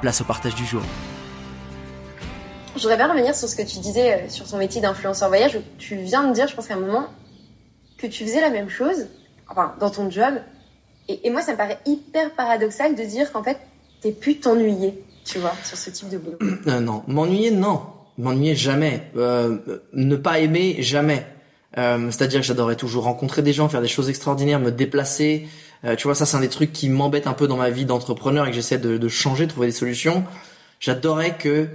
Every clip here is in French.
place au partage du jour. Je voudrais bien revenir sur ce que tu disais euh, sur ton métier d'influenceur voyage. Où tu viens de dire, je pense qu'à un moment, que tu faisais la même chose, enfin, dans ton job. Et, et moi, ça me paraît hyper paradoxal de dire qu'en fait, t'es pu t'ennuyer, tu vois, sur ce type de boulot. Euh, non, m'ennuyer, non. M'ennuyer, jamais. Euh, ne pas aimer, jamais. Euh, C'est-à-dire que j'adorais toujours rencontrer des gens, faire des choses extraordinaires, me déplacer. Euh, tu vois, ça, c'est un des trucs qui m'embête un peu dans ma vie d'entrepreneur et que j'essaie de, de changer, de trouver des solutions. J'adorais que...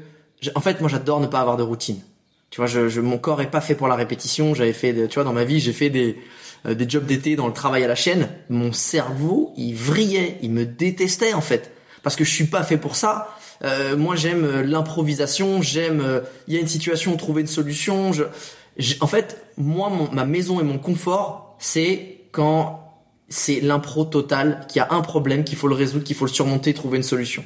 En fait, moi, j'adore ne pas avoir de routine. Tu vois, je, je, mon corps est pas fait pour la répétition. J'avais fait, tu vois, dans ma vie, j'ai fait des euh, des jobs d'été dans le travail à la chaîne. Mon cerveau, il vrillait, il me détestait en fait, parce que je suis pas fait pour ça. Euh, moi, j'aime euh, l'improvisation, j'aime. euh, Il y a une situation, trouver une solution. Je, en fait, moi, mon- ma maison et mon confort, c'est quand c'est l'impro total, qu'il y a un problème, qu'il faut le résoudre, qu'il faut le surmonter, trouver une solution.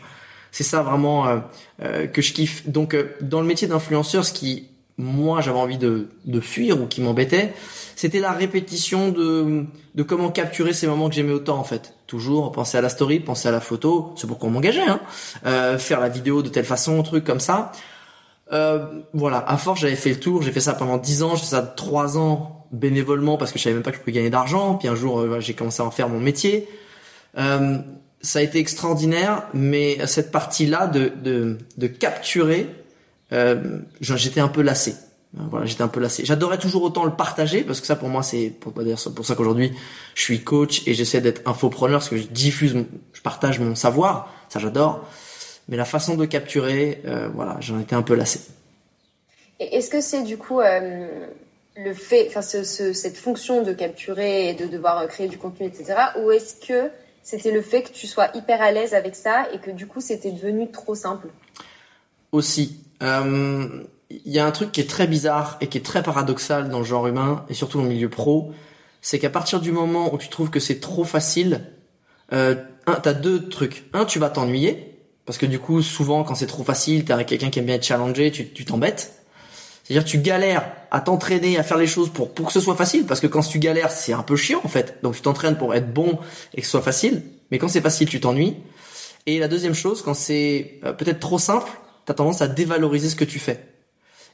C'est ça vraiment euh, euh, que je kiffe. Donc, euh, dans le métier d'influenceur, ce qui moi j'avais envie de, de fuir ou qui m'embêtait, c'était la répétition de, de comment capturer ces moments que j'aimais autant en fait. Toujours penser à la story, penser à la photo, c'est pourquoi on m'engageait, hein. Euh, faire la vidéo de telle façon, truc comme ça. Euh, voilà, à force j'avais fait le tour, j'ai fait ça pendant 10 ans, j'ai fait ça 3 ans bénévolement parce que je savais même pas que je pouvais gagner d'argent, puis un jour euh, j'ai commencé à en faire mon métier. Euh, ça a été extraordinaire, mais cette partie-là de, de, de capturer, euh, j'étais un peu lassé. Voilà, j'étais un peu lassé. J'adorais toujours autant le partager parce que ça pour moi c'est pour pas dire ça- pour ça qu'aujourd'hui je suis coach et j'essaie d'être infopreneur parce que je diffuse, je partage mon savoir, ça j'adore. Mais la façon de capturer, voilà, j'en étais un peu lassé. Est-ce que c'est du coup le fait, enfin, ce, ce- cette fonction de capturer et de devoir euh, créer du contenu, etc. Ou est-ce que c'était le fait que tu sois hyper à l'aise avec ça et que du coup c'était devenu trop simple? Aussi. Euh, Il y a un truc qui est très bizarre et qui est très paradoxal dans le genre humain et surtout dans le milieu pro, c'est qu'à partir du moment où tu trouves que c'est trop facile, euh, un, t'as deux trucs. Un, tu vas t'ennuyer parce que du coup, souvent quand c'est trop facile, avec quelqu'un qui aime bien être challengé, tu t'embêtes. C'est-à-dire tu galères à t'entraîner, à faire les choses pour pour que ce soit facile, parce que quand tu galères, c'est un peu chiant en fait. Donc tu t'entraînes pour être bon et que ce soit facile. Mais quand c'est facile, tu t'ennuies. Et la deuxième chose, quand c'est euh, peut-être trop simple, t'as tendance à dévaloriser ce que tu fais.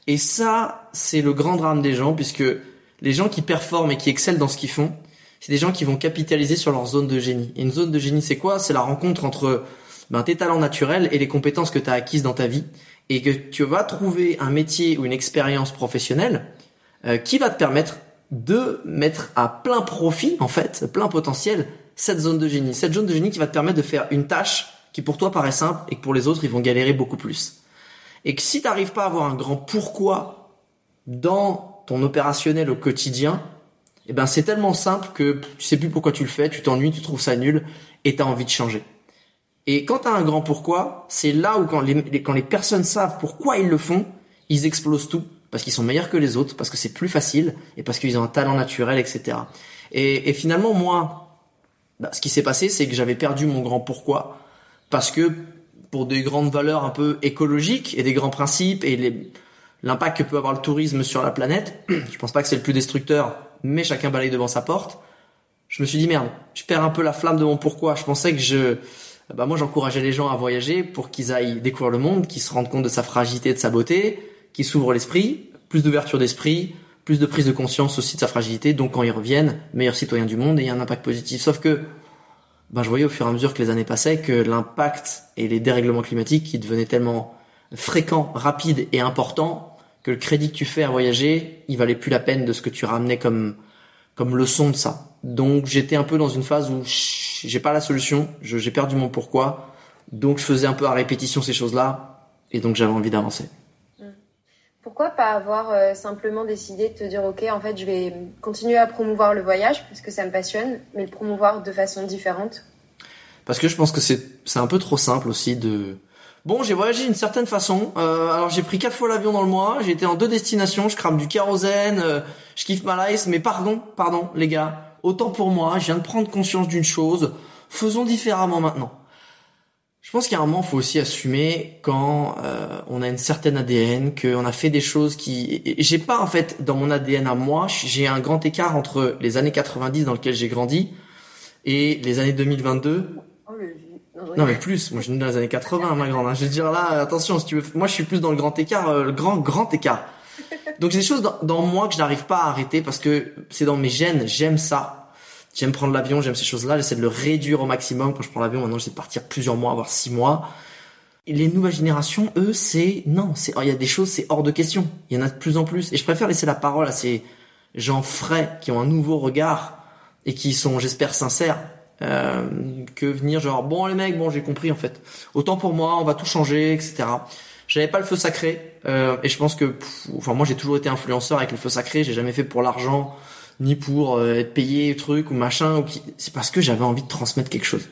Et ça, c'est le grand drame des gens, puisque les gens qui performent et qui excellent dans ce qu'ils font, c'est des gens qui vont capitaliser sur leur zone de génie. Et une zone de génie, c'est quoi? C'est la rencontre entre ben, tes talents naturels et les compétences que tu as acquises dans ta vie, et que tu vas trouver un métier ou une expérience professionnelle euh, qui va te permettre de mettre à plein profit, en fait, plein potentiel, cette zone de génie. Cette zone de génie qui va te permettre de faire une tâche qui pour toi paraît simple et que pour les autres, ils vont galérer beaucoup plus. Et que si tu n'arrives pas à avoir un grand pourquoi dans ton opérationnel au quotidien, eh ben c'est tellement simple que tu sais plus pourquoi tu le fais, tu t'ennuies, tu trouves ça nul et tu as envie de changer. Et quand tu un grand pourquoi, c'est là où quand les, quand les personnes savent pourquoi ils le font, ils explosent tout parce qu'ils sont meilleurs que les autres, parce que c'est plus facile et parce qu'ils ont un talent naturel, etc. Et, et finalement, moi, bah, ce qui s'est passé, c'est que j'avais perdu mon grand pourquoi parce que pour des grandes valeurs un peu écologiques et des grands principes et l'impact que peut avoir le tourisme sur la planète, je pense pas que c'est le plus destructeur, mais chacun balaye devant sa porte. Je me suis dit merde, je perds un peu la flamme de mon pourquoi. Je pensais que je, bah moi j'encourageais les gens à voyager pour qu'ils aillent découvrir le monde, qu'ils se rendent compte de sa fragilité, de sa beauté, qu'ils s'ouvrent l'esprit, plus d'ouverture d'esprit, plus de prise de conscience aussi de sa fragilité. Donc quand ils reviennent, meilleurs citoyens du monde et il y a un impact positif. Sauf que ben, je voyais au fur et à mesure que les années passaient que l'impact et les dérèglements climatiques qui devenaient tellement fréquents, rapides et importants que le crédit que tu fais à voyager, il valait plus la peine de ce que tu ramenais comme comme leçon de ça. Donc j'étais un peu dans une phase où j'ai pas la solution, j'ai perdu mon pourquoi, donc je faisais un peu à répétition ces choses-là, et donc j'avais envie d'avancer. Pourquoi pas avoir euh, simplement décidé de te dire ok en fait je vais continuer à promouvoir le voyage parce que ça me passionne, mais le promouvoir de façon différente? Parce que je pense que c'est un peu trop simple aussi de Bon, j'ai voyagé d'une certaine façon. Euh, alors j'ai pris quatre fois l'avion dans le mois. J'ai été en deux destinations. Je crame du kérosène. Euh, je kiffe ma life. Mais pardon, pardon, les gars. Autant pour moi. Je viens de prendre conscience d'une chose. Faisons différemment maintenant. Je pense a un moment, faut aussi assumer quand euh, on a une certaine ADN, qu'on a fait des choses qui. J'ai pas en fait dans mon ADN à moi, j'ai un grand écart entre les années 90 dans lesquelles j'ai grandi et les années 2022. Oh, le non mais plus, moi je suis dans les années 80 ma grande. Hein. Je veux dire là, attention, si tu veux, moi je suis plus dans le grand écart, euh, le grand grand écart. Donc j'ai des choses dans, moi que je n'arrive pas à arrêter parce que c'est dans mes gènes, j'aime ça. J'aime prendre l'avion, j'aime ces choses-là, j'essaie de le réduire au maximum. Quand je prends l'avion, maintenant j'essaie de partir plusieurs mois, voire six mois. Les nouvelles générations, eux, c'est non, c'est il y a des choses, c'est hors de question. Il y en a de plus en plus, et je préfère laisser la parole à ces gens frais qui ont un nouveau regard et qui sont, j'espère, sincères euh, que venir genre bon les mecs bon j'ai compris en fait autant pour moi on va tout changer etc j'avais pas le feu sacré euh, et je pense que enfin moi j'ai toujours été influenceur avec le feu sacré j'ai jamais fait pour l'argent ni pour euh, être payé truc ou machin ou c'est parce que j'avais envie de transmettre quelque chose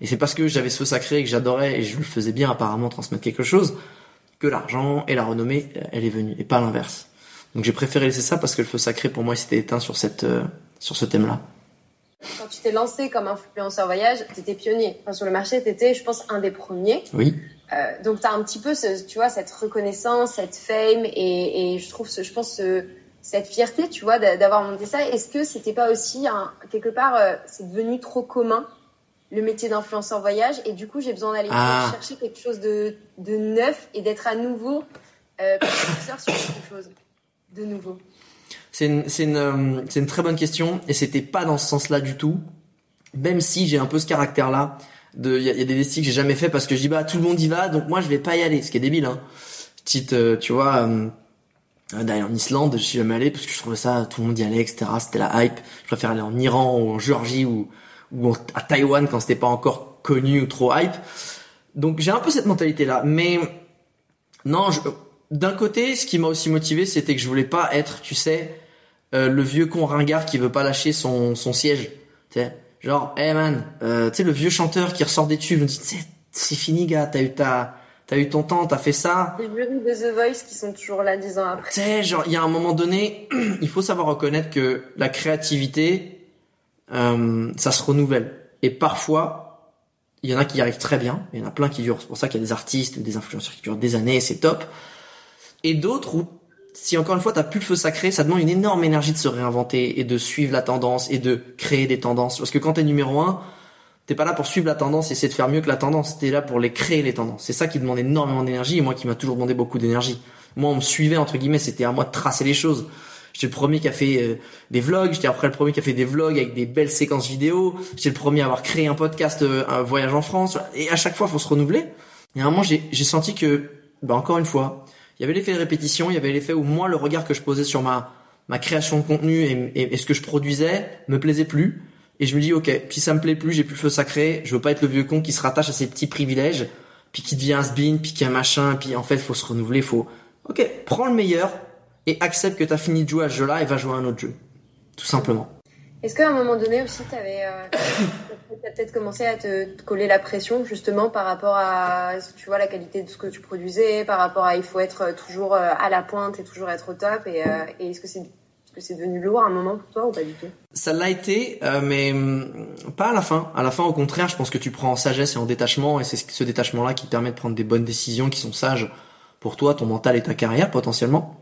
et c'est parce que j'avais ce feu sacré et que j'adorais et je le faisais bien apparemment transmettre quelque chose que l'argent et la renommée elle est venue et pas l'inverse donc j'ai préféré laisser ça parce que le feu sacré pour moi il s'était éteint sur cette sur ce thème là quand tu t'es lancé comme influenceur voyage, tu étais pionnier. Enfin, sur le marché, tu étais, je pense, un des premiers. Oui. Euh, donc, tu as un petit peu, ce, tu vois, cette reconnaissance, cette fame, et, et je trouve, ce, je pense, cette fierté, tu vois, d'avoir monté ça. Est-ce que c'était pas aussi, un, quelque part, euh, c'est devenu trop commun, le métier d'influenceur voyage, et du coup, j'ai besoin d'aller ah. chercher quelque chose de, de neuf et d'être à nouveau euh, sur quelque chose de nouveau? C'est une, une, euh, c'est une très bonne question et c'était pas dans ce sens-là du tout. Même si j'ai un peu ce caractère-là, de, il y, a des destis que j'ai jamais fait parce que je dis bah tout le monde y va, donc moi je vais pas y aller, ce qui est débile. Hein. Petite, euh, tu vois, euh, d'aller en Islande, je suis jamais allé parce que je trouvais ça, tout le monde y allait, etc. C'était la hype. Je préfère aller en Iran ou en Géorgie ou, ou à Taïwan quand c'était pas encore connu ou trop hype. Donc j'ai un peu cette mentalité-là, mais non, d'un côté, ce qui m'a aussi motivé, c'était que je voulais pas être, tu sais, euh, le vieux con ringard qui veut pas lâcher son, son siège. Tu sais, genre, hey man, euh, tu sais, le vieux chanteur qui ressort des tubes, me dit, c'est fini, gars, t'as eu ta, t'as eu ton temps, t'as fait ça. Les jurys de The Voice qui sont toujours là dix ans après. Tu sais, genre, il y a un moment donné, il faut savoir reconnaître que la créativité, euh, ça se renouvelle. Et parfois, il y en a qui y arrivent très bien, il y en a plein qui durent. C'est pour ça qu'il y a des artistes, des influenceurs qui durent des années, c'est top. Et d'autres où si encore une fois t'as plus le feu sacré, ça demande une énorme énergie de se réinventer et de suivre la tendance et de créer des tendances. Parce que quand t'es numéro un, t'es pas là pour suivre la tendance et essayer de faire mieux que la tendance. T'es là pour les créer les tendances. C'est ça qui demande énormément d'énergie et moi qui m'a toujours demandé beaucoup d'énergie. Moi on me suivait entre guillemets, c'était à moi de tracer les choses. J'étais le premier qui a fait euh, des vlogs, j'étais après le premier qui a fait des vlogs avec des belles séquences vidéo, j'étais le premier à avoir créé un podcast, euh, un voyage en France, et à chaque fois faut se renouveler. Et à un moment j'ai senti que, bah encore une fois, il y avait l'effet de répétition, il y avait l'effet où moi le regard que je posais sur ma ma création de contenu et, et, ce que je produisais me plaisait plus. Et je me dis ok si ça me plaît plus j'ai plus le feu sacré je veux pas être le vieux con qui se rattache à ses petits privilèges puis qui devient un spin puis qui a un machin puis en fait faut se renouveler faut ok prends le meilleur et accepte que t'as fini de jouer à ce jeu là et va jouer à un autre jeu. Tout simplement est-ce qu'à un moment donné aussi t'avais euh, T'as peut-être commencé à te, coller la pression justement par rapport à tu vois la qualité de ce que tu produisais, par rapport à il faut être toujours euh, à la pointe et toujours être au top. Et, euh, est-ce que c'est que c'est devenu lourd à un moment pour toi ou pas du tout? Ça l'a été, euh, mais hum, pas à la fin. À la fin, au contraire, je pense que tu prends en sagesse et en détachement, et c'est ce détachement-là qui te permet de prendre des bonnes décisions qui sont sages pour toi, ton mental et ta carrière potentiellement.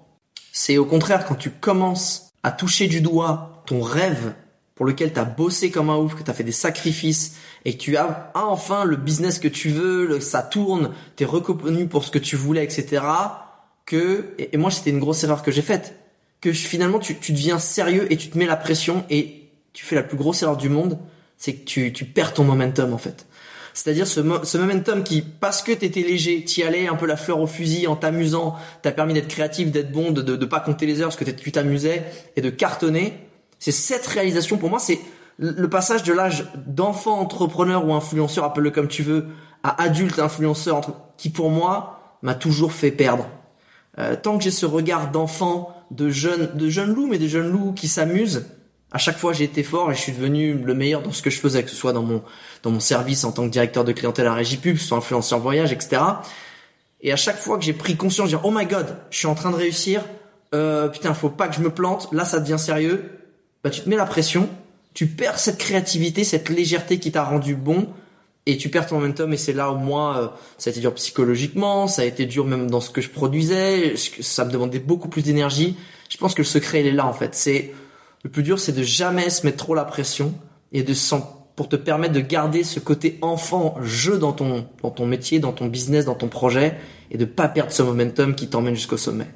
C'est au contraire quand tu commences à toucher du doigt ton rêve pour lequel tu as bossé comme un ouf, que tu as fait des sacrifices et que tu as enfin le business que tu veux, ça tourne, tu es reconnu pour ce que tu voulais, etc. Que et, moi c'était une grosse erreur que j'ai faite, que finalement tu, deviens sérieux et tu te mets la pression et tu fais la plus grosse erreur du monde, c'est que tu, tu perds ton momentum en fait. C'est-à-dire ce, momentum qui, parce que t'étais léger, t'y allais un peu la fleur au fusil en t'amusant, t'as permis d'être créatif, d'être bon, de, de, pas compter les heures parce que tu t'amusais et de cartonner. C'est cette réalisation pour moi, c'est le passage de l'âge d'enfant entrepreneur ou influenceur, appelle-le comme tu veux, à adulte influenceur, qui pour moi m'a toujours fait perdre. Euh, tant que j'ai ce regard d'enfant, de jeune, de jeune loup, mais de jeune loup qui s'amuse, à chaque fois j'ai été fort et je suis devenu le meilleur dans ce que je faisais, que ce soit dans mon dans mon service en tant que directeur de clientèle à Régie Pub, que ce soit influenceur voyage, etc. Et à chaque fois que j'ai pris conscience, de dire oh my god, je suis en train de réussir, euh, putain faut pas que je me plante, là ça devient sérieux, bah tu te mets la pression, tu perds cette créativité, cette légèreté qui t'a rendu bon et tu perds ton momentum et c'est là où moi euh, ça a été dur psychologiquement, ça a été dur même dans ce que je produisais, ça me demandait beaucoup plus d'énergie. Je pense que le secret il est là en fait, c'est le plus dur, c'est de jamais se mettre trop la pression et de pour te permettre de garder ce côté enfant jeu dans ton dans ton métier, dans ton business, dans ton projet et de pas perdre ce momentum qui t'emmène jusqu'au sommet.